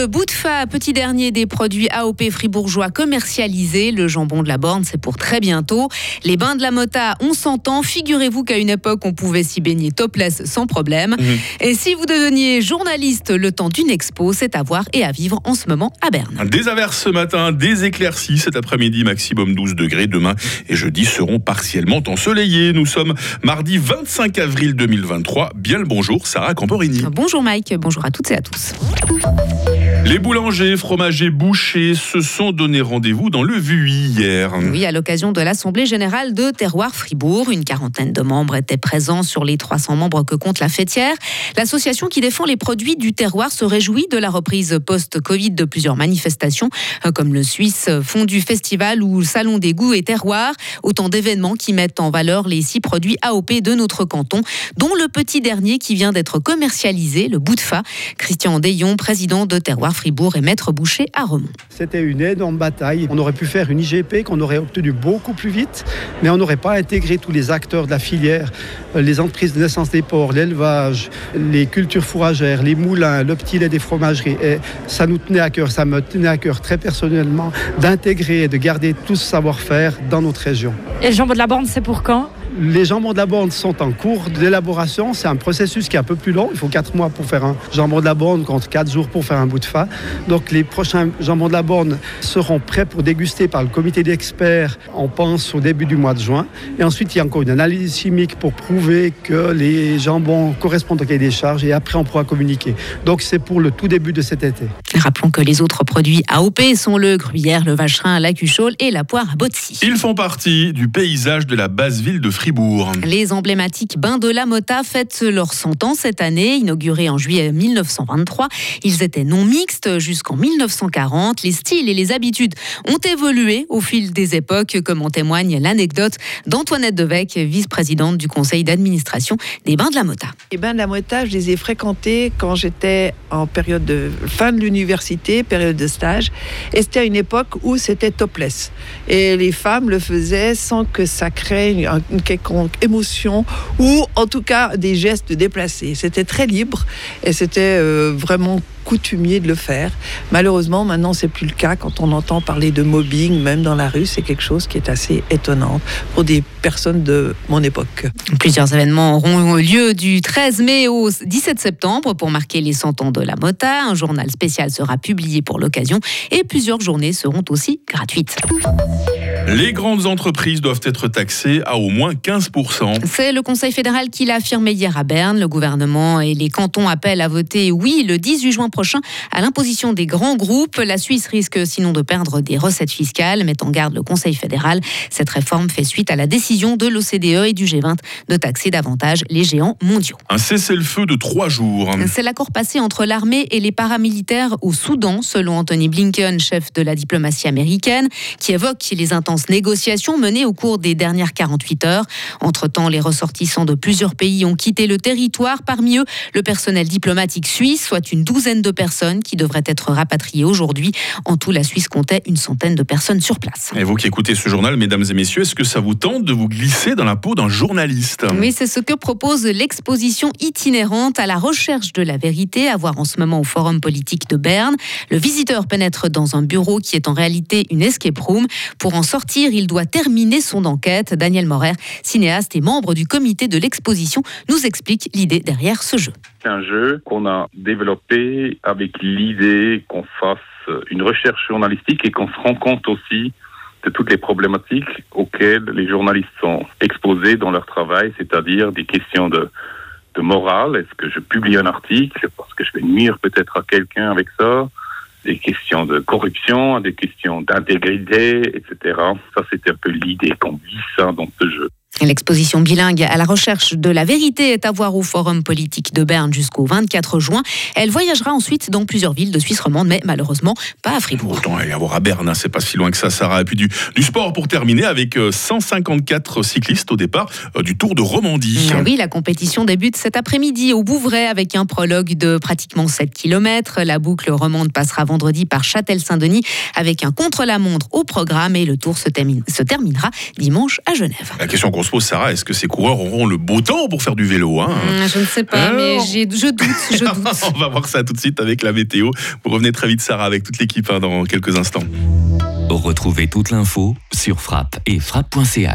Le bout de fa, petit dernier des produits AOP fribourgeois commercialisés. Le jambon de la borne, c'est pour très bientôt. Les bains de la Mota, on s'entend. Figurez-vous qu'à une époque, on pouvait s'y baigner topless sans problème. Mhm. Et si vous deveniez journaliste le temps d'une expo, c'est à voir et à vivre en ce moment à Berne. Des averses ce matin, des éclaircies cet après-midi, maximum 12 degrés. Demain et jeudi seront partiellement ensoleillés. Nous sommes mardi 25 avril 2023. Bien le bonjour, Sarah Camporini. Bonjour Mike, bonjour à toutes et à tous. Les boulangers, fromagers, bouchers se sont donné rendez-vous dans le VUI hier. Oui, à l'occasion de l'Assemblée générale de Terroir Fribourg. Une quarantaine de membres étaient présents sur les 300 membres que compte la fêtière. L'association qui défend les produits du terroir se réjouit de la reprise post-Covid de plusieurs manifestations, comme le Suisse Fondu Festival ou Salon des goûts et terroirs. Autant d'événements qui mettent en valeur les six produits AOP de notre canton, dont le petit dernier qui vient d'être commercialisé, le bout de fa. Christian Dayon, président de Terroir Fribourg et Maître Boucher à Romont. C'était une énorme bataille. On aurait pu faire une IGP qu'on aurait obtenue beaucoup plus vite, mais on n'aurait pas intégré tous les acteurs de la filière, euh, les entreprises de naissance des porcs, l'élevage, les cultures fourragères, les moulins, le petit lait des fromageries. Et ça nous tenait à cœur, ça me tenait à cœur très personnellement d'intégrer et de garder tout ce savoir-faire dans notre région. Et jambon de la borne, c'est pour quand? Les jambons de la borne sont en cours d'élaboration. C'est un processus qui est un peu plus long. Il faut 4 mois pour faire un jambon de la borne contre 4 jours pour faire un bout de fa. Donc les prochains jambons de la borne seront prêts pour déguster par le comité d'experts, on pense au début du mois de juin. Et ensuite, il y a encore une analyse chimique pour prouver que les jambons correspondent au cahier des charges et après on pourra communiquer. Donc c'est pour le tout début de cet été. Rappelons que les autres produits AOP sont le gruyère, le vacherin, la cuchole et la poire à Botsi. Ils font partie du paysage de la basse ville de Fribourg. Les emblématiques bains de la Mota fêtent leur 100 ans cette année, inaugurés en juillet 1923. Ils étaient non mixtes jusqu'en 1940. Les styles et les habitudes ont évolué au fil des époques, comme en témoigne l'anecdote d'Antoinette Devec, vice-présidente du conseil d'administration des bains de la Mota. Les bains de la Mota, je les ai fréquentés quand j'étais en période de fin de l'université, période de stage. Et c'était à une époque où c'était topless. Et les femmes le faisaient sans que ça crée une quelconque émotion ou en tout cas des gestes déplacés. C'était très libre et c'était euh, vraiment coutumier de le faire. Malheureusement, maintenant, c'est plus le cas. Quand on entend parler de mobbing, même dans la rue, c'est quelque chose qui est assez étonnant pour des personnes de mon époque. Plusieurs événements auront lieu du 13 mai au 17 septembre pour marquer les 100 ans de la Mota. Un journal spécial sera publié pour l'occasion et plusieurs journées seront aussi gratuites. Les grandes entreprises doivent être taxées à au moins 15%. C'est le Conseil fédéral qui l'a affirmé hier à Berne. Le gouvernement et les cantons appellent à voter oui le 18 juin prochain à l'imposition des grands groupes. La Suisse risque sinon de perdre des recettes fiscales, met en garde le Conseil fédéral. Cette réforme fait suite à la décision de l'OCDE et du G20 de taxer davantage les géants mondiaux. Un cessez-le-feu de trois jours. C'est l'accord passé entre l'armée et les paramilitaires au Soudan, selon Anthony Blinken, chef de la diplomatie américaine, qui évoque les intentions négociations menées au cours des dernières 48 heures. Entre-temps, les ressortissants de plusieurs pays ont quitté le territoire. Parmi eux, le personnel diplomatique suisse, soit une douzaine de personnes qui devraient être rapatriées aujourd'hui. En tout, la Suisse comptait une centaine de personnes sur place. Et vous qui écoutez ce journal, mesdames et messieurs, est-ce que ça vous tente de vous glisser dans la peau d'un journaliste? Oui, c'est ce que propose l'exposition itinérante à la recherche de la vérité à voir en ce moment au Forum politique de Berne. Le visiteur pénètre dans un bureau qui est en réalité une escape room. Pour en sortir il doit terminer son enquête. Daniel Morer, cinéaste et membre du comité de l'exposition, nous explique l'idée derrière ce jeu. C'est un jeu qu'on a développé avec l'idée qu'on fasse une recherche journalistique et qu'on se rend compte aussi de toutes les problématiques auxquelles les journalistes sont exposés dans leur travail, c'est-à-dire des questions de, de morale. Est-ce que je publie un article? Parce que je vais nuire peut-être à quelqu'un avec ça? Des questions de corruption, des questions d'intégrité, etc. Ça, c'était un peu l'idée qu'on vit ça dans ce jeu. L'exposition bilingue à la recherche de la vérité est à voir au Forum politique de Berne jusqu'au 24 juin. Elle voyagera ensuite dans plusieurs villes de Suisse romande, mais malheureusement pas à Fribourg. Autant aller voir à Berne, hein, c'est pas si loin que ça, Sarah. Et puis du, du sport pour terminer avec 154 euh, cyclistes au départ euh, du Tour de Romandie. oui, la compétition débute cet après-midi au Bouvray avec un prologue de pratiquement 7 km. La boucle romande passera vendredi par Châtel-Saint-Denis avec un contre-la-montre au programme et le Tour se, termine, se terminera dimanche à Genève. La question qu'on pose, Sarah, est-ce que ces coureurs auront le beau temps pour faire du vélo hein Hum, Je ne sais pas, mais Alors je doute, je doute. On va voir ça tout de suite avec la météo. Vous revenez très vite, Sarah, avec toute l'équipe hein, dans quelques instants. Retrouvez toute l'info sur frappe et frappe.ch.